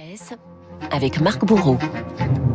presse avec Marc Bourreau.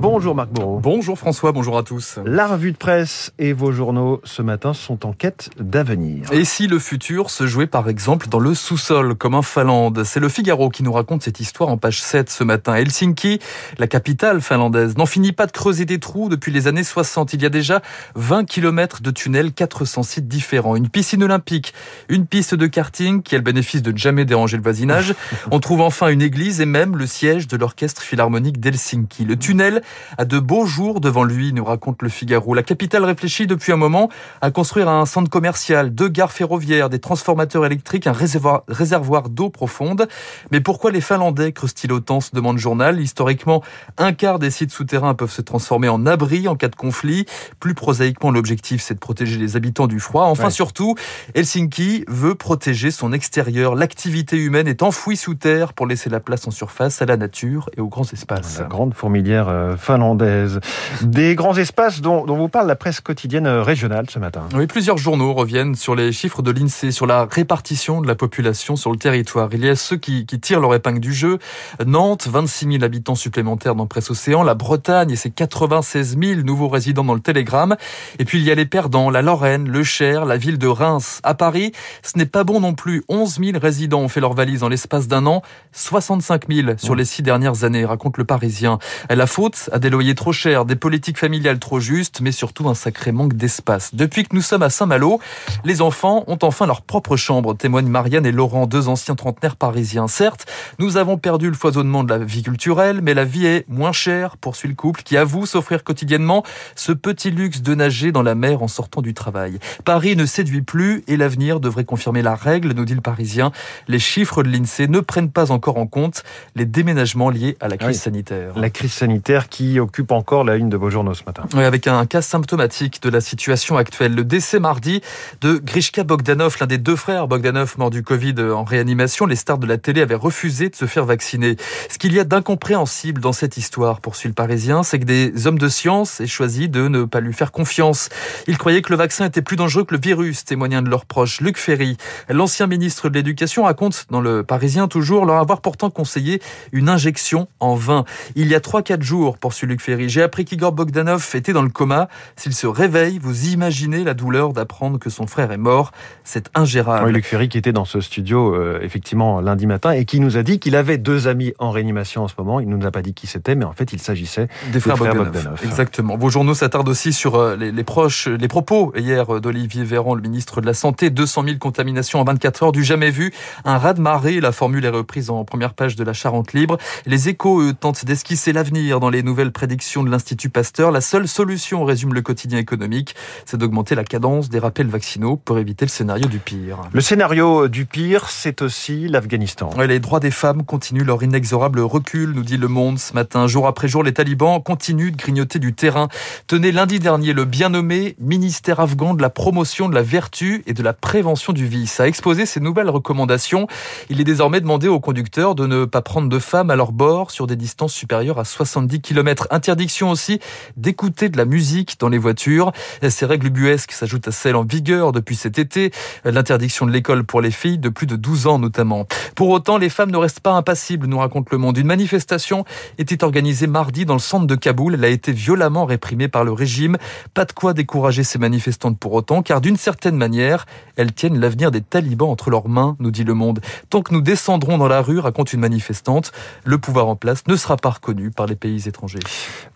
Bonjour Marc Bourreau. Bonjour François, bonjour à tous. La revue de presse et vos journaux ce matin sont en quête d'avenir. Et si le futur se jouait par exemple dans le sous-sol, comme en Finlande? C'est le Figaro qui nous raconte cette histoire en page 7 ce matin. Helsinki, la capitale finlandaise, n'en finit pas de creuser des trous depuis les années 60. Il y a déjà 20 km de tunnels, 400 sites différents. Une piscine olympique, une piste de karting qui a le bénéfice de ne jamais déranger le voisinage. On trouve enfin une église et même le siège de l'orchestre philharmonique d'Helsinki. Le tunnel a de beaux jours devant lui, nous raconte le Figaro. La capitale réfléchit depuis un moment à construire un centre commercial, deux gares ferroviaires, des transformateurs électriques, un réservoir, réservoir d'eau profonde. Mais pourquoi les Finlandais creusent-ils autant se demande le journal. Historiquement, un quart des sites souterrains peuvent se transformer en abri en cas de conflit. Plus prosaïquement, l'objectif, c'est de protéger les habitants du froid. Enfin, Ouais. surtout, Helsinki veut protéger son extérieur. L'activité humaine est enfouie sous terre pour laisser la place en surface à la nature et aux grands espaces. La grande fourmilière euh, finlandaise. Des grands espaces dont, dont vous parle la presse quotidienne euh, régionale ce matin. Oui, plusieurs journaux reviennent sur les chiffres de l'INSEE, sur la répartition de la population sur le territoire. Il y a ceux qui, qui tirent leur épingle du jeu. Nantes, 26 000 habitants supplémentaires dans Presse Océan. La Bretagne et ses 96 000 nouveaux résidents dans le Télégramme. Et puis il y a les perdants, la Lorraine, le Cher, la ville de Reims. À Paris, ce n'est pas bon non plus. 11 000 résidents ont fait leur valise en l'espace d'un an. 65 000 sur les six dernières années, raconte le Parisien. La faute à des loyers trop chers, des politiques familiales trop justes, mais surtout un sacré manque d'espace. Depuis que nous sommes à Saint-Malo, les enfants ont enfin leur propre chambre, témoignent Marianne et Laurent, deux anciens trentenaires parisiens. Certes, nous avons perdu le foisonnement de la vie culturelle, mais la vie est moins chère, poursuit le couple, qui avoue s'offrir quotidiennement ce petit luxe de nager dans la mer en sortant du travail. Paris ne séduit plus et l'avenir devrait confirmer la règle, nous dit le Parisien. Les chiffres de l'INSEE ne prennent pas encore en compte les déménagements liés à la crise Oui. sanitaire. La crise sanitaire qui occupe encore la une de vos journaux ce matin. Oui, avec un cas symptomatique de la situation actuelle. Le décès mardi de Grishka Bogdanov, l'un des deux frères Bogdanov mort du Covid en réanimation. Les stars de la télé avaient refusé de se faire vacciner. Ce qu'il y a d'incompréhensible dans cette histoire, poursuit le Parisien, c'est que des hommes de science aient choisi de ne pas lui faire confiance. Ils croyaient que le vaccin était plus dangereux que le virus, témoignant de leurs proches. Luc Ferry, l'ancien ministre de l'Éducation, raconte dans le Parisien toujours leur avoir pourtant conseillé une injection en vain. Il y a 3-4 jours, poursuit Luc Ferry, j'ai appris qu'Igor Bogdanov était dans le coma. S'il se réveille, vous imaginez la douleur d'apprendre que son frère est mort. C'est ingérable. Oui, Luc Ferry qui était dans ce studio euh, effectivement lundi matin et qui nous a dit qu'il avait deux amis en réanimation en ce moment. Il ne nous a pas dit qui c'était, mais en fait il s'agissait Des frères frères Bogdanov. Bogdanov. Exactement. Vos journaux s'attardent aussi sur euh, les, les proches, les propos hier euh, d'Olivier Véran, le ministre de la Santé. 200 000 contaminations en 24 heures, du jamais vu. Un raz-de-marée. La formule est reprise en première page de la Charente Libre. Les échos, eux, tentent d'esquisser l'avenir dans les nouvelles prédictions de l'Institut Pasteur. La seule solution, résume le quotidien économique, c'est d'augmenter la cadence des rappels vaccinaux pour éviter le scénario du pire. Le scénario du pire, c'est aussi l'Afghanistan. Ouais, les droits des femmes continuent leur inexorable recul, nous dit Le Monde ce matin. Jour après jour, les talibans continuent de grignoter du terrain. Tenez lundi dernier le bien nommé ministère afghan de la promotion de la vertu et de la prévention du vice a exposé ses nouvelles recommandations. Il est désormais demandé aux conducteurs de ne pas prendre de femmes à leur bord sur des distances supérieures à 70 km. Interdiction aussi d'écouter de la musique dans les voitures. Ces règles buesques s'ajoutent à celles en vigueur depuis cet été. L'interdiction de l'école pour les filles de plus de 12 ans notamment. Pour autant, les femmes ne restent pas impassibles, nous raconte le monde. Une manifestation était organisée mardi dans le centre de Kaboul. Elle a été violemment réprimée par le régime. Pas de quoi décourager ces manifestantes pour autant, car d'une certaine manière, elles tiennent l'avenir des talibans entre leurs mains, nous dit le monde. Tant que nous descendrons dans la rue, raconte une manifestante, le pouvoir en place ne sera pas reconnu par les pays étrangers.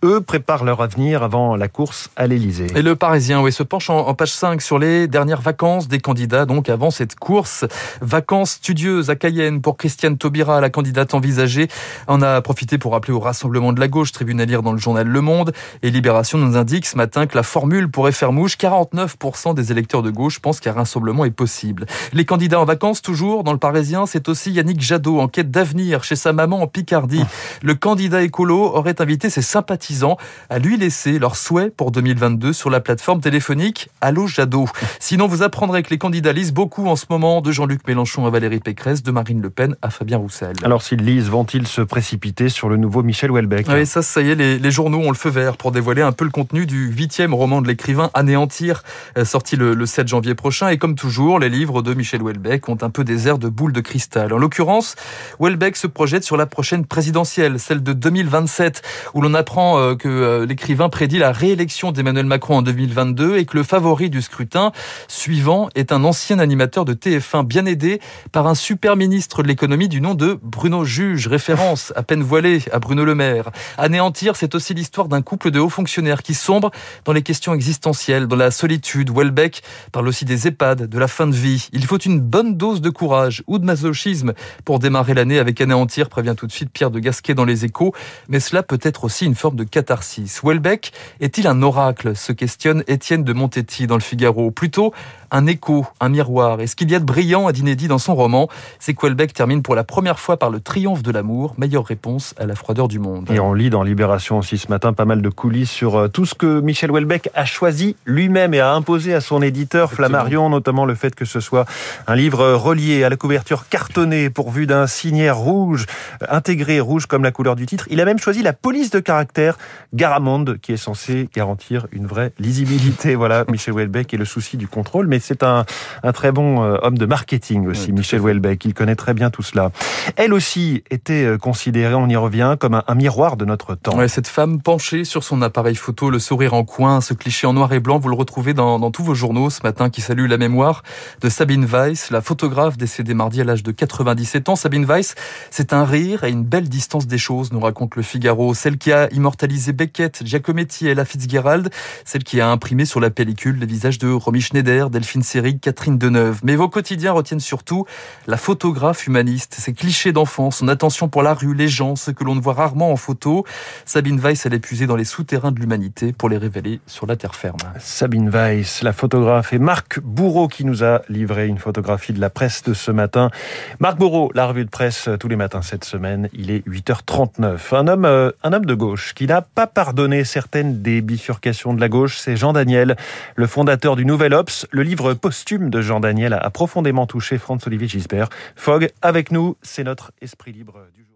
Eux préparent leur avenir avant la course à l'Elysée. Et le Parisien, oui, se penche en, en page 5 sur les dernières vacances des candidats, donc avant cette course. Vacances studieuses à Cayenne pour Christiane Taubira, la candidate envisagée. On a profité pour rappeler au Rassemblement de la gauche, lire dans le journal Le Monde. Et Libération nous indique ce matin que la formule pourrait faire mouche. 49% des électeurs de gauche pensent qu'un rassemblement est possible. Les candidats en vacances, toujours dans le Parisien, c'est aussi Yannick Jadot en quête d'avenir chez sa maman en Picardie. Le candidat écolo aurait invité ses sympathisants à lui laisser leurs souhaits pour 2022 sur la plateforme téléphonique Allo Jadot. Sinon, vous apprendrez que les candidats lisent beaucoup en ce moment, de Jean-Luc Mélenchon à Valérie Pécresse, de Marine Le Pen à Fabien Roussel. Alors s'ils lisent, vont-ils se précipiter sur le nouveau Michel Houellebecq? Oui, ça, ça y est, les, les journaux ont le feu vert pour dévoiler un peu le contenu du huitième roman de l'écrivain Anéantir, euh, sorti le, le 7 janvier prochain. Et comme toujours, les livres de Michel Houellebecq ont un peu des airs de boules de cristal. En l'occurrence, Houellebecq se projette sur la prochaine présidentielle, celle de 2027, où l'on apprend euh, que euh, l'écrivain prédit la réélection d'Emmanuel Macron en 2022 et que le favori du scrutin suivant est un ancien animateur de TF1 bien aidé par un super ministre de l'économie du nom de Bruno Juge, référence à peine voilée à Bruno Le Maire. Anéantir, c'est aussi l'histoire d'un couple de hauts fonctionnaires qui sombre dans les questions existentielles, dans la solitude. Welbeck parle aussi des EHPAD, de la fin de vie. Il faut une bonne dose de courage ou de masochisme pour démarrer l'année avec Anéantir, prévient tout de suite Pierre de Gasquet dans les échos. Mais cela peut être aussi une forme de catharsis. Welbeck est-il un oracle se questionne Étienne de Montetti dans le Figaro. Plutôt un écho, un miroir. Et ce qu'il y a de brillant et d'inédit dans son roman, c'est que Welbeck termine pour la première fois par le triomphe de l'amour, meilleure réponse à la froideur du monde. Et on lit dans Libération aussi ce matin pas mal de coulisses sur euh, tout ce que Michel Welbeck a choisi lui-même et a imposé à son éditeur Flammarion, notamment le fait que ce soit un livre relié à la couverture cartonnée pourvu d'un signet rouge, euh, intégré rouge comme la couleur du titre. Il a même choisi la police de caractère Garamond qui est censée garantir une vraie lisibilité. Voilà, Michel Welbeck et le souci du contrôle. Mais c'est un, un, très bon euh, homme de marketing aussi, Michel Welbeck. Il connaît très bien tout cela. Elle aussi était euh, considérée, on y revient, comme un, un miroir de notre temps. Ouais, cette femme penchée sur son appareil photo, le sourire en coin, ce cliché en noir et blanc, vous le retrouvez dans, dans tous vos journaux ce matin qui salue la mémoire de Sabine Weiss, la photographe décédée mardi à l'âge de 97 ans. Sabine Weiss, c'est un rire et une belle distance des choses, nous raconte le Figaro. Celle qui a immortalisé Beckett, Giacometti et la Fitzgerald, celle qui a imprimé sur la pellicule les visages de Romy Schneider, Delphine série Catherine Deneuve. Mais vos quotidiens retiennent surtout la photographe humaniste, ses clichés d'enfance, son attention pour la rue, les gens, ce que l'on ne voit rarement en photo. Sabine Weiss, elle est puisée dans les souterrains de l'humanité pour les révéler sur la terre ferme. Sabine Weiss, la photographe, et Marc Bourreau qui nous a livré une photographie de la presse de ce matin. Marc Bourreau, la revue de presse tous les matins cette il est 8h39. Un homme, euh, un homme de gauche qui n'a pas pardonné certaines des bifurcations de la gauche, c'est Jean Daniel, le fondateur du Nouvel Ops. Le livre posthume de Jean Daniel a profondément touché Franz-Olivier Gisbert. Fogg, avec nous, c'est notre esprit libre du jour.